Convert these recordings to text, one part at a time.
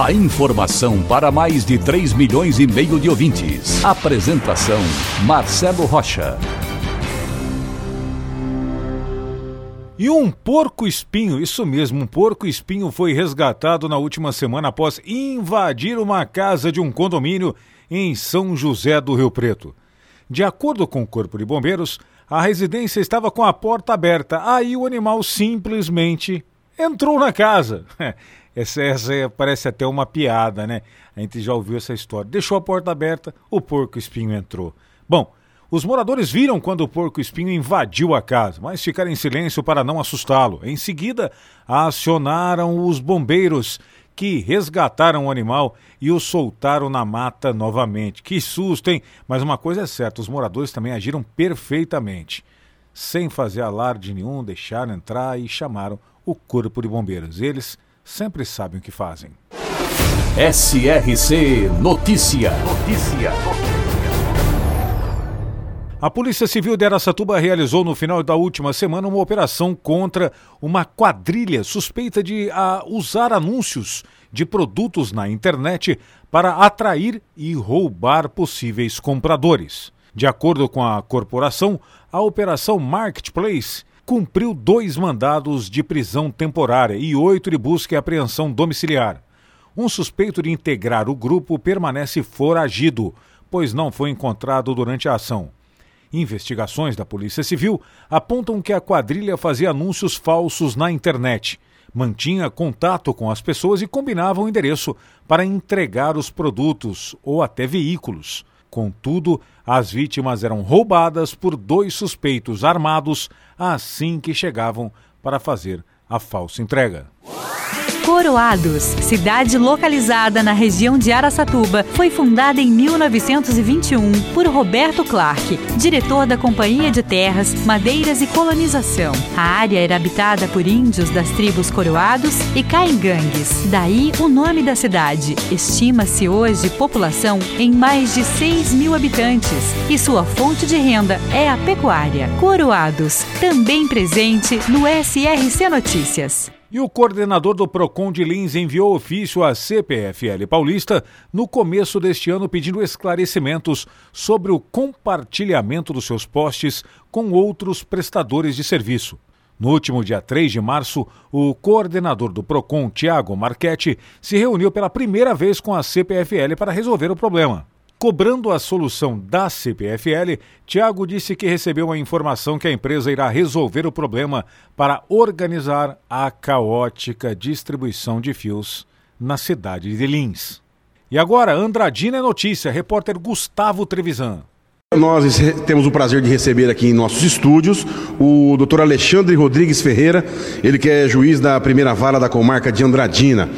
A informação para mais de 3 milhões e meio de ouvintes. Apresentação Marcelo Rocha. E um porco-espinho, isso mesmo, um porco-espinho foi resgatado na última semana após invadir uma casa de um condomínio em São José do Rio Preto. De acordo com o Corpo de Bombeiros, a residência estava com a porta aberta. Aí o animal simplesmente entrou na casa. Essa, essa parece até uma piada, né? A gente já ouviu essa história. Deixou a porta aberta, o porco-espinho entrou. Bom, os moradores viram quando o porco-espinho invadiu a casa, mas ficaram em silêncio para não assustá-lo. Em seguida, acionaram os bombeiros que resgataram o animal e o soltaram na mata novamente. Que susto, hein? Mas uma coisa é certa: os moradores também agiram perfeitamente. Sem fazer alarde nenhum, deixaram entrar e chamaram o Corpo de Bombeiros. Eles sempre sabem o que fazem. SRC Notícia. Notícia. A Polícia Civil de Aracatuba realizou no final da última semana uma operação contra uma quadrilha suspeita de a, usar anúncios de produtos na internet para atrair e roubar possíveis compradores. De acordo com a corporação, a Operação Marketplace cumpriu dois mandados de prisão temporária e oito de busca e apreensão domiciliar. Um suspeito de integrar o grupo permanece foragido, pois não foi encontrado durante a ação. Investigações da Polícia Civil apontam que a quadrilha fazia anúncios falsos na internet, mantinha contato com as pessoas e combinava o endereço para entregar os produtos ou até veículos. Contudo, as vítimas eram roubadas por dois suspeitos armados assim que chegavam para fazer a falsa entrega. Coroados, cidade localizada na região de Araçatuba, foi fundada em 1921 por Roberto Clark, diretor da Companhia de Terras, Madeiras e Colonização. A área era habitada por índios das tribos Coroados e Caingangues, daí o nome da cidade. Estima-se hoje população em mais de 6 mil habitantes e sua fonte de renda é a pecuária. Coroados, também presente no SRC Notícias. E o coordenador do PROCON de Lins enviou ofício à CPFL Paulista no começo deste ano pedindo esclarecimentos sobre o compartilhamento dos seus postes com outros prestadores de serviço. No último dia 3 de março, o coordenador do PROCON, Tiago Marchetti, se reuniu pela primeira vez com a CPFL para resolver o problema. Cobrando a solução da CPFL, Tiago disse que recebeu a informação que a empresa irá resolver o problema para organizar a caótica distribuição de fios na cidade de Lins. E agora, Andradina é notícia, repórter Gustavo Trevisan. Nós temos o prazer de receber aqui em nossos estúdios o Dr. Alexandre Rodrigues Ferreira, ele que é juiz da primeira vara da comarca de Andradina.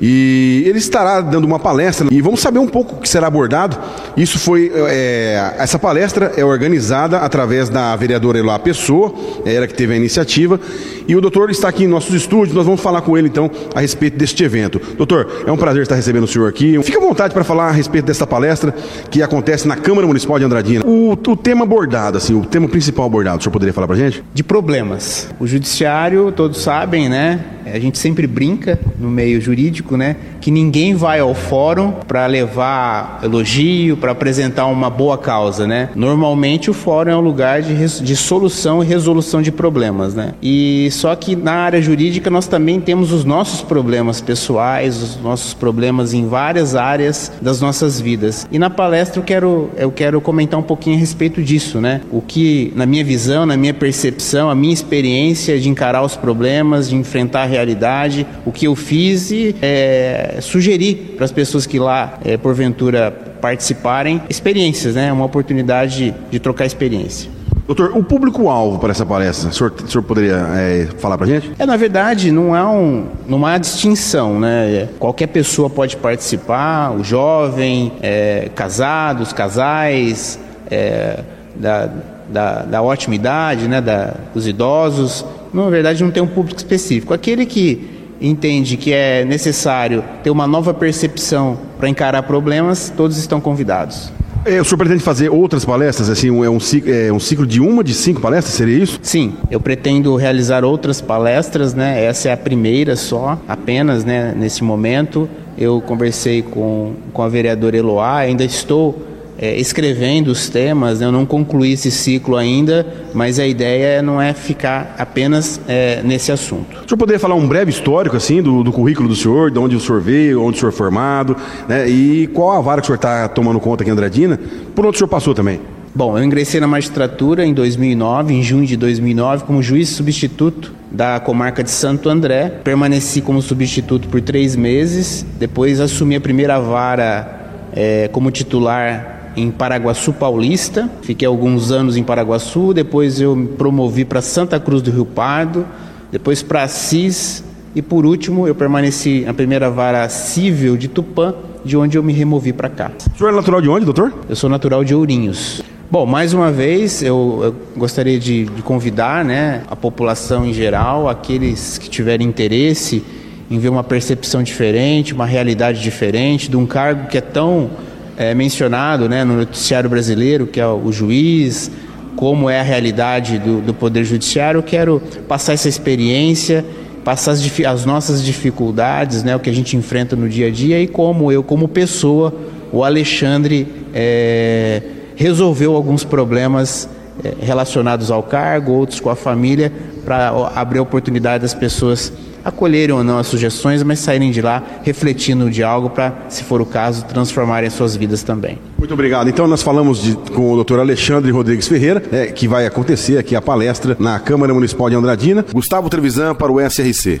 E ele estará dando uma palestra e vamos saber um pouco o que será abordado. Isso foi é, essa palestra é organizada através da vereadora Pessoa, é ela que teve a iniciativa, e o doutor está aqui em nossos estúdios. Nós vamos falar com ele então a respeito deste evento. Doutor, é um prazer estar recebendo o senhor aqui. Fique à vontade para falar a respeito desta palestra que acontece na Câmara Municipal de Andradina. O, o tema abordado, assim, o tema principal abordado, o senhor poderia falar para gente? De problemas. O judiciário, todos sabem, né? A gente sempre brinca no meio jurídico, né? Que ninguém vai ao fórum para levar elogio, para apresentar uma boa causa, né? Normalmente o fórum é um lugar de, de solução e resolução de problemas, né? E só que na área jurídica nós também temos os nossos problemas pessoais, os nossos problemas em várias áreas das nossas vidas. E na palestra eu quero, eu quero comentar um pouquinho a respeito disso, né? O que, na minha visão, na minha percepção, a minha experiência de encarar os problemas, de enfrentar a realidade, o que eu fiz e é, sugerir para as pessoas que lá, é, porventura, participarem, experiências, né? Uma oportunidade de, trocar experiência. Doutor, o público-alvo para essa palestra, o senhor, o senhor poderia é, falar para gente? É, na verdade, não há, um, não há distinção, né? Qualquer pessoa pode participar, o jovem, é, casados, casais, é, da, da, da, ótima idade, né? Da, os idosos. Na verdade, não tem um público específico. Aquele que entende que é necessário ter uma nova percepção para encarar problemas, todos estão convidados. É, o senhor pretende fazer outras palestras? Assim, é um, é um ciclo de uma de cinco palestras? Seria isso? Sim, eu pretendo realizar outras palestras, né? Essa é a primeira só, apenas, né? Nesse momento. Eu conversei com, com a vereadora Eloá, ainda estou é, escrevendo os temas, né? eu não concluí esse ciclo ainda, mas a ideia não é ficar apenas é, nesse assunto. O senhor poderia falar um breve histórico assim do, do, currículo do senhor, de onde o senhor veio, onde o senhor é formado, né? e qual a vara que o senhor está tomando conta aqui em Andradina, por onde o senhor passou também? Bom, eu ingressei na magistratura em 2009, em junho de 2009, como juiz substituto da comarca de Santo André. Permaneci como substituto por três meses, depois assumi a primeira vara é, como titular em Paraguaçu Paulista. Fiquei alguns anos em Paraguaçu, depois eu me promovi para Santa Cruz do Rio Pardo, depois para Assis e por último eu permaneci na primeira vara civil de Tupã, de onde eu me removi para cá. O senhor é natural de onde, doutor? Eu sou natural de Ourinhos. Bom, mais uma vez eu, eu gostaria de, de, convidar né, a população em geral, aqueles que tiverem interesse em ver uma percepção diferente, uma realidade diferente, de um cargo que é tão é, mencionado né, no noticiário brasileiro, que é o juiz, como é a realidade do, do Poder Judiciário, eu quero passar essa experiência, passar as, as, nossas dificuldades, né, o que a gente enfrenta no dia a dia e como eu, como pessoa, o Alexandre é, resolveu alguns problemas é, relacionados ao cargo, outros com a família, para abrir a oportunidade das pessoas acolherem ou não as sugestões, mas saírem de lá refletindo de algo para, se for o caso, transformarem as suas vidas também. Muito obrigado. Então nós falamos de, com o doutor Alexandre Rodrigues Ferreira, é, que vai acontecer aqui a palestra na Câmara Municipal de Andradina. Gustavo Trevisan para o SRC.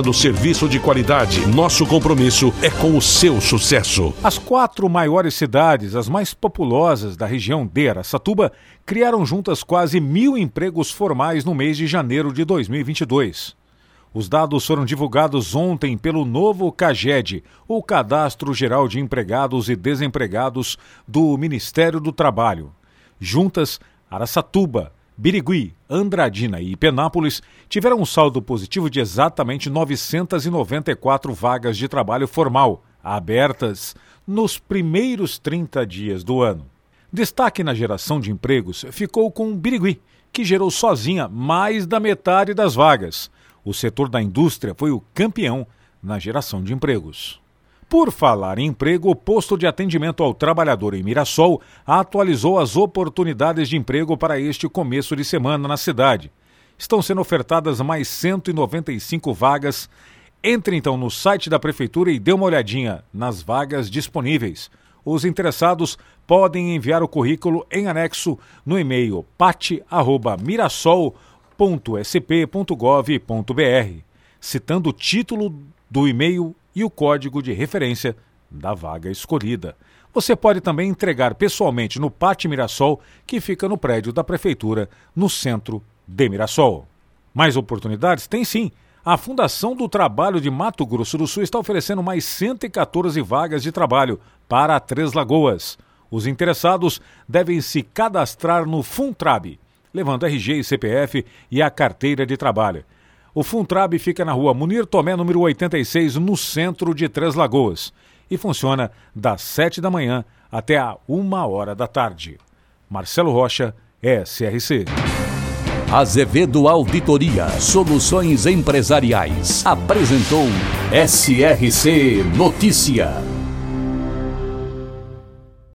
oferecendo serviço de qualidade. Nosso compromisso é com o seu sucesso. As quatro maiores cidades, as mais populosas da região de Aracatuba, criaram juntas quase mil empregos formais no mês de janeiro de 2022. Os dados foram divulgados ontem pelo novo CAGED, o Cadastro Geral de Empregados e Desempregados do Ministério do Trabalho. Juntas, Araçatuba, Birigui, Andradina e Penápolis tiveram um saldo positivo de exatamente 994 vagas de trabalho formal abertas nos primeiros 30 dias do ano. Destaque na geração de empregos ficou com Birigui, que gerou sozinha mais da metade das vagas. O setor da indústria foi o campeão na geração de empregos. Por falar em emprego, o posto de atendimento ao trabalhador em Mirassol atualizou as oportunidades de emprego para este começo de semana na cidade. Estão sendo ofertadas mais 195 vagas. Entre então no site da prefeitura e dê uma olhadinha nas vagas disponíveis. Os interessados podem enviar o currículo em anexo no e-mail pate@mirassol.sp.gov.br, citando o título do e-mail e o código de referência da vaga escolhida. Você pode também entregar pessoalmente no Pátio Mirassol, que fica no prédio da Prefeitura, no centro de Mirassol. Mais oportunidades? Tem sim. A Fundação do Trabalho de Mato Grosso do Sul está oferecendo mais 114 vagas de trabalho para Três Lagoas. Os interessados devem se cadastrar no Funtrab, levando RG e CPF e a carteira de trabalho. O Funtrab fica na rua Munir Tomé, número 86, no centro de Três Lagoas. E funciona das 7 da manhã até a 1 hora da tarde. Marcelo Rocha, SRC. Azevedo Auditoria Soluções Empresariais. Apresentou SRC Notícia.